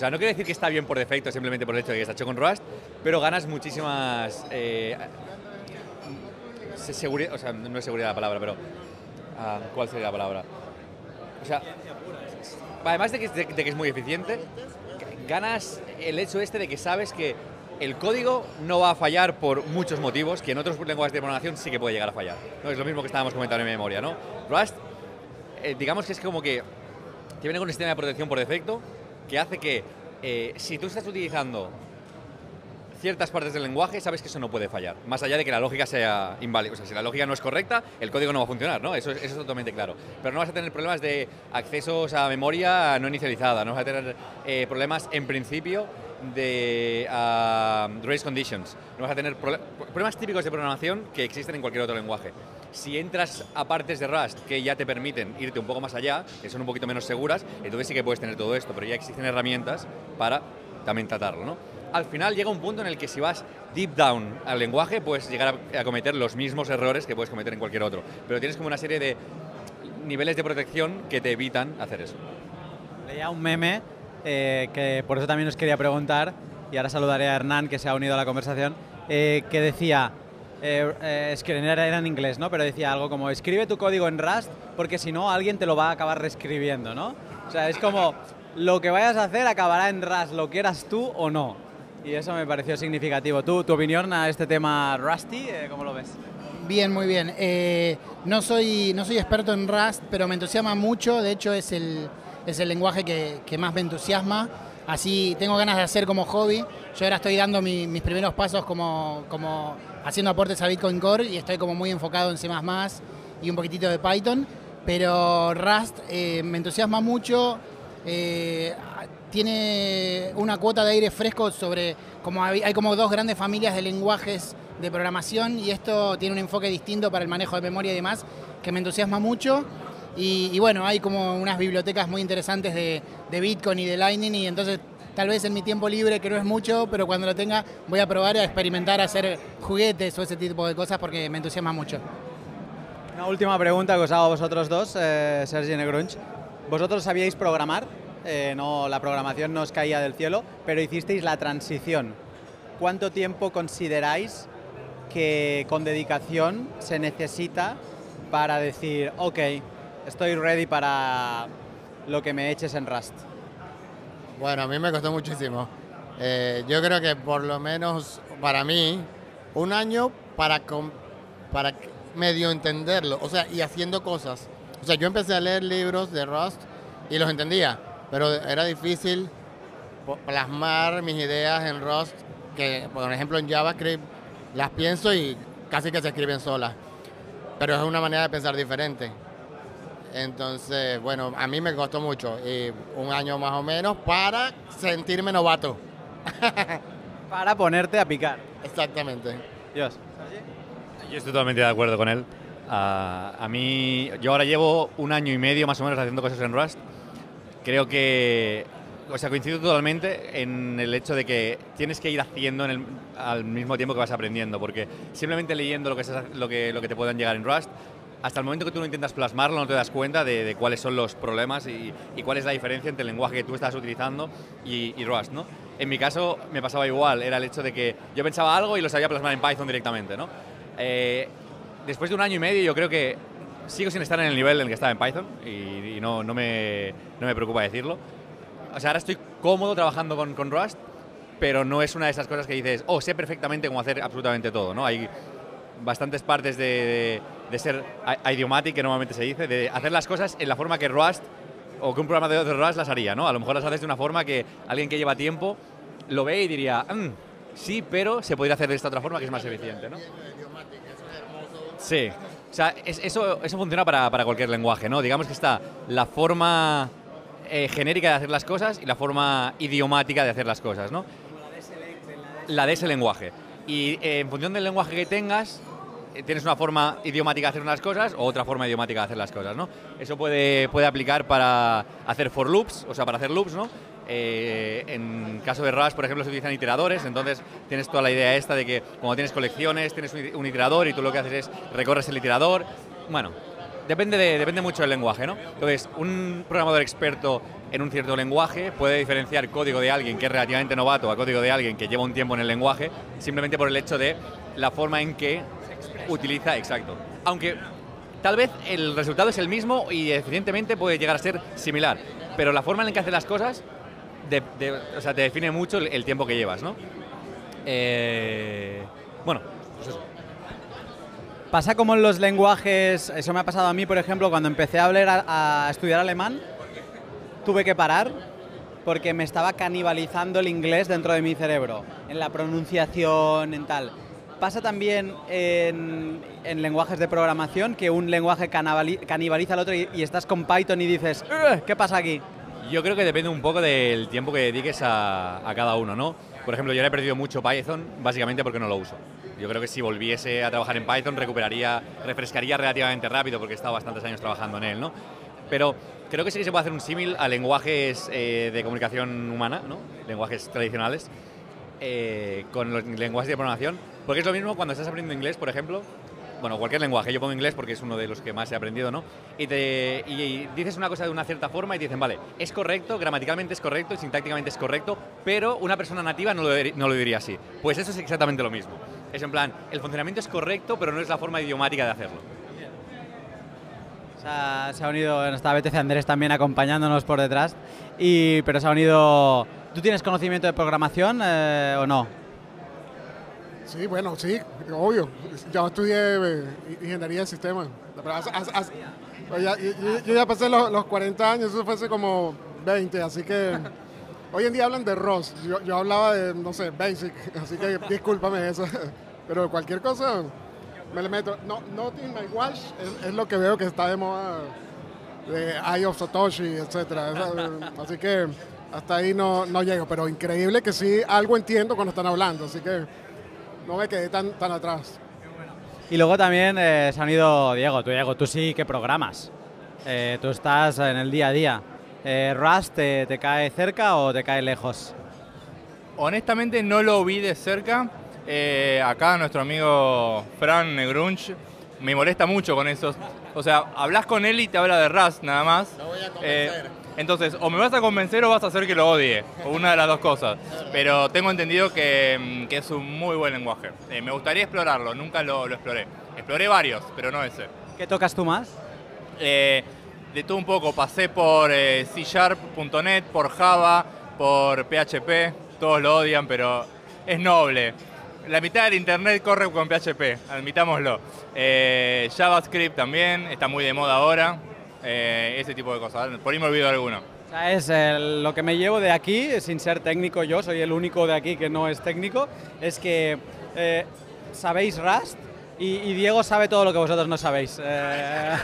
sea, no quiero decir que está bien por defecto simplemente por el hecho de que está hecho con Rust, pero ganas muchísimas... eh, se- seguridad, o sea, no es seguridad la palabra, pero... ah, ¿Cuál sería la palabra? O sea, además de que, de, de que es muy eficiente, ganas el hecho este de que sabes que el código no va a fallar por muchos motivos, que en otros lenguajes de programación sí que puede llegar a fallar. ¿no? Es lo mismo que estábamos comentando en memoria, ¿no? Rust, eh, digamos que es como que te viene un sistema de protección por defecto que hace que eh, si tú estás utilizando ciertas partes del lenguaje, sabes que eso no puede fallar. Más allá de que la lógica sea inválida. O sea, si la lógica no es correcta, el código no va a funcionar, ¿no? Eso, es- totalmente claro. Pero no vas a tener problemas de accesos a memoria no inicializada. No vas a tener eh, problemas, en principio, de ah, race conditions. No vas a tener problemas típicos de programación que existen en cualquier otro lenguaje. Si entras a partes de Rust que ya te permiten irte un poco más allá, que son un poquito menos seguras, entonces sí que puedes tener todo esto, pero ya existen herramientas para también tratarlo, ¿no? Al final llega un punto en el que si vas deep down al lenguaje puedes llegar a, a cometer los mismos errores que puedes cometer en cualquier otro, pero tienes como una serie de niveles de protección que te evitan hacer eso. Leía un meme eh, que por eso también os quería preguntar, y ahora saludaré a Hernán que se ha unido a la conversación, eh, que decía, eh, eh, es que era, en inglés, ¿no? Pero decía algo como, escribe tu código en Rust porque si no alguien te lo va a acabar reescribiendo, ¿no? O sea, es como, lo que vayas a hacer acabará en Rust, lo quieras tú o no. Y eso me pareció significativo. ¿Tú, tu opinión a este tema Rusty, eh, cómo lo ves? Bien, muy bien. Eh, no, soy, no soy experto en Rust, pero me entusiasma mucho. De hecho, es el, es el lenguaje que, que más me entusiasma. Así tengo ganas de hacer como hobby. Yo ahora estoy dando mi- mis primeros pasos como, como haciendo aportes a Bitcoin Core y estoy como muy enfocado en C++ y un poquitito de Python. Pero Rust eh, me entusiasma mucho. eh, tiene una cuota de aire fresco sobre como hay, hay como dos grandes familias de lenguajes de programación y esto tiene un enfoque distinto para el manejo de memoria y demás que me entusiasma mucho. Y, bueno, hay como unas bibliotecas muy interesantes de, Bitcoin y de Lightning y entonces tal vez en mi tiempo libre, que no es mucho, pero cuando lo tenga voy a probar a experimentar, a hacer juguetes o ese tipo de cosas porque me entusiasma mucho. Una última pregunta que os hago a vosotros dos, eh, Sergi Negrunch. ¿Vosotros sabíais programar? Eh, no, la programación no os caía del cielo, pero hicisteis la transición. ¿Cuánto tiempo consideráis que con dedicación se necesita para decir, ok, estoy ready para lo que me eches en Rust? Bueno, a mí me costó muchísimo. Eh, yo creo que por lo menos para mí, un año para, para medio entenderlo, o sea, y haciendo cosas. O sea, yo empecé a leer libros de Rust y los entendía, pero era difícil plasmar mis ideas en Rust, que por ejemplo en JavaScript las pienso y casi que se escriben solas. Pero es una manera de pensar diferente. Entonces, bueno, a mí me costó mucho, y un año más o menos, para sentirme novato. Para ponerte a picar. Exactamente. Dios. Yo estoy totalmente de acuerdo con él. Ah, a mí, yo ahora llevo un año y medio más o menos haciendo cosas en Rust. Creo que, o sea, coincido totalmente en el hecho de que tienes que ir haciendo en el- al mismo tiempo que vas aprendiendo, porque simplemente leyendo lo que, lo que, lo que te puedan llegar en Rust, hasta el momento que tú no intentas plasmarlo, no te das cuenta de, cuáles son los problemas y, cuál es la diferencia entre el lenguaje que tú estás utilizando y, y Rust, ¿no? En mi caso me pasaba igual, era el hecho de que yo pensaba algo y lo sabía plasmar en Python directamente, ¿no? Eh, después de un año y medio yo creo que sigo sin estar en el nivel en el que estaba en Python y, no, no, me, no me preocupa decirlo. O sea, ahora estoy cómodo trabajando con, con Rust, pero no es una de esas cosas que dices, oh, sé perfectamente cómo hacer absolutamente todo, ¿no? Hay bastantes partes de, de ser idiomatic, que normalmente se dice, de hacer las cosas en la forma que Rust o que un programa de Rust las haría, ¿no? A lo mejor las haces de una forma que alguien que lleva tiempo lo ve y diría, "Mm, sí, pero se podría hacer de esta otra forma que es más eficiente, ¿no? Sí. O sea, es- eso, eso funciona para, para cualquier lenguaje, ¿no? Digamos que está la forma eh, genérica de hacer las cosas y la forma idiomática de hacer las cosas, ¿no? La de ese lenguaje. Y eh, en función del lenguaje que tengas, tienes una forma idiomática de hacer unas cosas o otra forma idiomática de hacer las cosas, ¿no? Eso puede, puede aplicar para hacer for loops, o sea, para hacer loops, ¿no? Eh, en caso de Rust, por ejemplo, se utilizan iteradores, entonces tienes toda la idea esta de que cuando tienes colecciones, tienes un iterador y tú lo que haces es recorres el iterador. Bueno, depende, de, depende mucho del lenguaje, ¿no? Entonces, un programador experto en un cierto lenguaje puede diferenciar código de alguien que es relativamente novato a código de alguien que lleva un tiempo en el lenguaje, simplemente por el hecho de la forma en que utiliza, exacto. Aunque tal vez el resultado es el mismo y eficientemente puede llegar a ser similar, pero la forma en la que hace las cosas o sea, te define mucho el, el tiempo que llevas, ¿no? Eh, bueno, pues eso. Pasa como en los lenguajes, eso me ha pasado a mí, por ejemplo, cuando empecé a, hablar a, a estudiar alemán, tuve que parar porque me estaba canibalizando el inglés dentro de mi cerebro, en la pronunciación, en tal. Pasa también en, en lenguajes de programación que un lenguaje canibaliza al otro y, y estás con Python y dices, "Ugh, ¿qué pasa aquí? Yo creo que depende un poco del tiempo que dediques a, a cada uno, ¿no? Por ejemplo, yo le he perdido mucho Python básicamente porque no lo uso. Yo creo que si volviese a trabajar en Python recuperaría, refrescaría relativamente rápido porque he estado bastantes años trabajando en él, ¿no? Pero creo que sí que se puede hacer un símil a lenguajes eh, de comunicación humana, ¿no? Lenguajes tradicionales, eh, con los lenguajes de programación. Porque es lo mismo cuando estás aprendiendo inglés, por ejemplo, bueno, cualquier lenguaje, yo pongo inglés porque es uno de los que más he aprendido, ¿no? Y, dices una cosa de una cierta forma y te dicen, vale, es correcto, gramaticalmente es correcto, sintácticamente es correcto, pero una persona nativa no lo, diri- no lo diría así. Pues eso es exactamente lo mismo. Es en plan, el funcionamiento es correcto, pero no es la forma idiomática de hacerlo. Se ha, se ha unido, esta BTC Andrés también acompañándonos por detrás, y, pero se ha unido... ¿Tú tienes conocimiento de programación eh, o no? Sí, bueno, sí, obvio. Yo estudié eh, ingeniería de sistemas. Pues yo, ya pasé los, los 40 años, eso fue hace como 20, así que hoy en día hablan de ROS. Yo, yo hablaba de, no sé, Basic, así que discúlpame eso. Pero cualquier cosa me le meto. No, not in my watch es, lo que veo que está de moda de Eye of Satoshi, etcétera. Así que hasta ahí no, no llego, pero increíble que sí algo entiendo cuando están hablando, así que no me quedé tan, tan atrás. Y luego también eh, se ha unido Diego. Tú, Diego, tú sí que programas. Eh, tú estás en el día a día. Eh, ¿Rust te, te cae cerca o te cae lejos? Honestamente no lo vi de cerca. Eh, acá nuestro amigo Fran Negrunch me molesta mucho con eso. O sea, hablas con él y te habla de Rust nada más. Lo voy a Eh, convencer. Entonces, o me vas a convencer o vas a hacer que lo odie. O una de las dos cosas. Pero tengo entendido que, mm, que es un muy buen lenguaje. Eh, me gustaría explorarlo, nunca lo, lo exploré. Exploré varios, pero no ese. ¿Qué tocas tú más? Eh, de todo un poco, pasé por eh, C Sharp.net, por Java, por PHP, todos lo odian, pero es noble. La mitad del internet corre con PHP, admitámoslo. Eh, JavaScript también, está muy de moda ahora, eh, ese tipo de cosas. Por ahí me olvido alguno. O sea, es el- lo que me llevo de aquí, sin ser técnico yo, soy el único de aquí que no es técnico, es que eh, sabéis Rust y, y Diego sabe todo lo que vosotros no sabéis. Eh,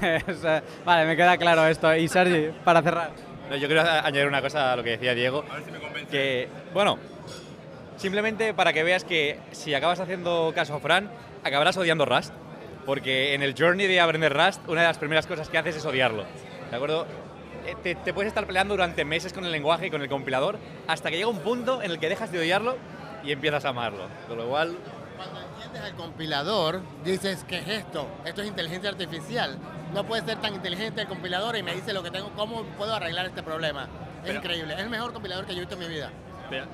es, eh, vale, me queda claro esto. Y Sergi, para cerrar. No, yo quiero a- añadir una cosa a lo que decía Diego. Que, bueno, simplemente para que veas que si acabas haciendo caso a Fran, acabarás odiando Rust. Porque en el journey de aprender Rust, una de las primeras cosas que haces es odiarlo. ¿De acuerdo? Eh, Te, te puedes estar peleando durante meses con el lenguaje y con el compilador hasta que llega un punto en el que dejas de odiarlo y empiezas a amarlo. Con lo cual, Cuando entiendes al compilador, dices, ¿qué es esto? Esto es inteligencia artificial. No puede ser tan inteligente el compilador y me dice lo que tengo, cómo puedo arreglar este problema. Es Pero- increíble, es el mejor compilador que yo he visto en mi vida.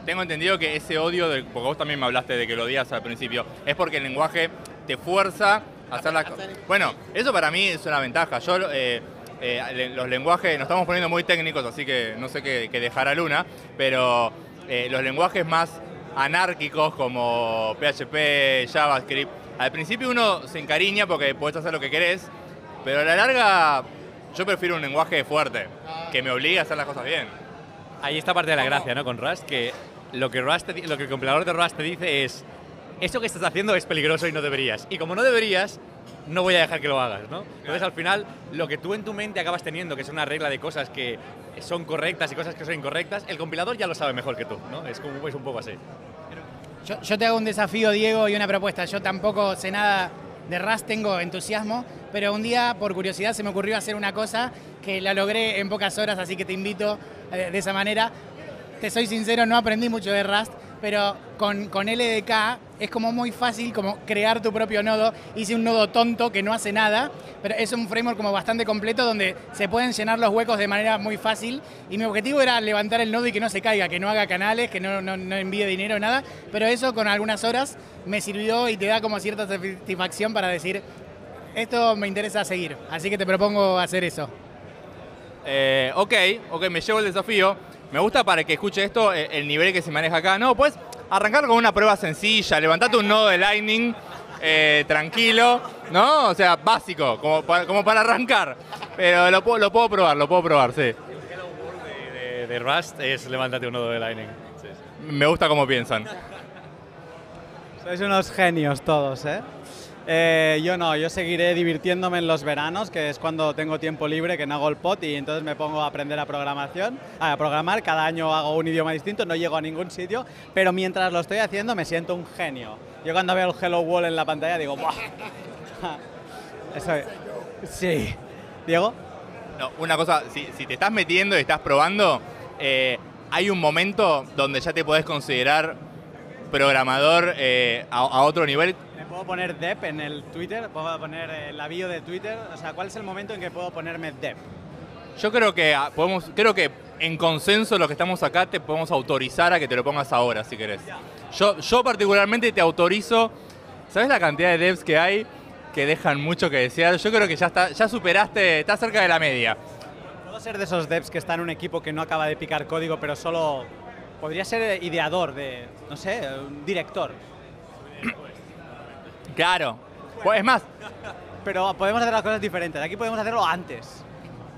Tengo entendido que ese odio, del- porque vos también me hablaste de que lo odias al principio, es porque el lenguaje te fuerza hacer las cosas. Bueno, eso para mí es una ventaja. Yo, eh, eh, los lenguajes, nos estamos poniendo muy técnicos, así que no sé qué, qué dejar a Luna, pero eh, los lenguajes más anárquicos como PHP, JavaScript, al principio uno se encariña porque puedes hacer lo que querés, pero a la larga yo prefiero un lenguaje fuerte, que me obligue a hacer las cosas bien. ahí está parte de la gracia, ¿no? Con Rust, que lo que, Rust lo que el compilador de Rust te dice es, eso que estás haciendo es peligroso y no deberías. Y como no deberías, no voy a dejar que lo hagas, ¿no? Entonces al final, lo que tú en tu mente acabas teniendo, que es una regla de cosas que son correctas y cosas que son incorrectas, el compilador ya lo sabe mejor que tú, ¿no? Es, como, es un poco así. Yo, yo te hago un desafío, Diego, y una propuesta. Yo tampoco sé nada de Rust, tengo entusiasmo, pero un día, por curiosidad, se me ocurrió hacer una cosa que la logré en pocas horas, así que te invito eh, de esa manera. Te soy sincero, no aprendí mucho de Rust, pero con, con LDK es como muy fácil como crear tu propio nodo. Hice un nodo tonto que no hace nada, pero es un framework como bastante completo donde se pueden llenar los huecos de manera muy fácil. Y mi objetivo era levantar el nodo y que no se caiga, que no haga canales, que no, no, no envíe dinero, nada. Pero eso con algunas horas me sirvió y te da como cierta satisfacción para decir, esto me interesa seguir. Así que te propongo hacer eso. Eh, ok, ok, me llevo el desafío. Me gusta para que escuche esto eh, el nivel que se maneja acá. No, puedes arrancar con una prueba sencilla, levantate un nodo de Lightning eh, tranquilo, ¿no? O sea, básico, como para, como para arrancar. Pero lo, puedo- lo puedo probar, lo puedo probar, sí. De, de Rust es levántate un nodo de Lightning. Sí, sí. Me gusta cómo piensan. Sois unos genios todos, ¿eh? Eh, yo no, yo seguiré divirtiéndome en los veranos, que es cuando tengo tiempo libre, que no hago el pot y entonces me pongo a aprender a programación, a programar. Cada año hago un idioma distinto, no llego a ningún sitio, pero mientras lo estoy haciendo me siento un genio. Yo cuando veo el Hello World en la pantalla digo, ¡buah! Eso, sí. ¿Diego? No, una cosa, si, te estás metiendo y estás probando, eh, hay un momento donde ya te podés considerar programador eh, a otro nivel. ¿Me puedo poner Dep en el Twitter? ¿Puedo poner eh, la bio de Twitter? O sea, ¿cuál es el momento en que puedo ponerme Dep? Yo creo que ah, podemos, creo que en consenso los que estamos acá te podemos autorizar a que te lo pongas ahora si querés. Yo, yo particularmente te autorizo, ¿sabes la cantidad de devs que hay que dejan mucho que desear. Yo creo que ya está, ya superaste, está cerca de la media. ¿Puedo ser de esos devs que está en un equipo que no acaba de picar código, pero solo podría ser ideador de, no sé, un director? Claro. Pues es más, Pero podemos hacer las cosas diferentes. Aquí podemos hacerlo antes.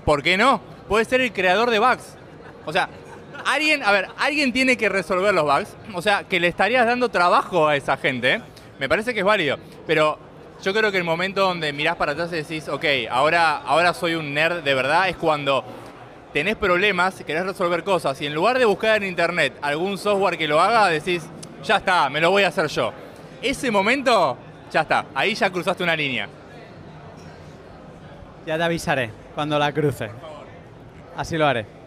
¿por qué no? Puede ser el creador de bugs. O sea, alguien, a ver, alguien tiene que resolver los bugs. O sea, que le estarías dando trabajo a esa gente. ¿eh? Me parece que es válido. Pero yo creo que el momento donde mirás para atrás y decís, ok, ahora, ahora soy un nerd de verdad, es cuando tenés problemas, querés resolver cosas y en lugar de buscar en internet algún software que lo haga, decís, ya está, me lo voy a hacer yo. Ese momento, ya está, ahí ya cruzaste una línea. Ya te avisaré cuando la cruce. Así lo haré.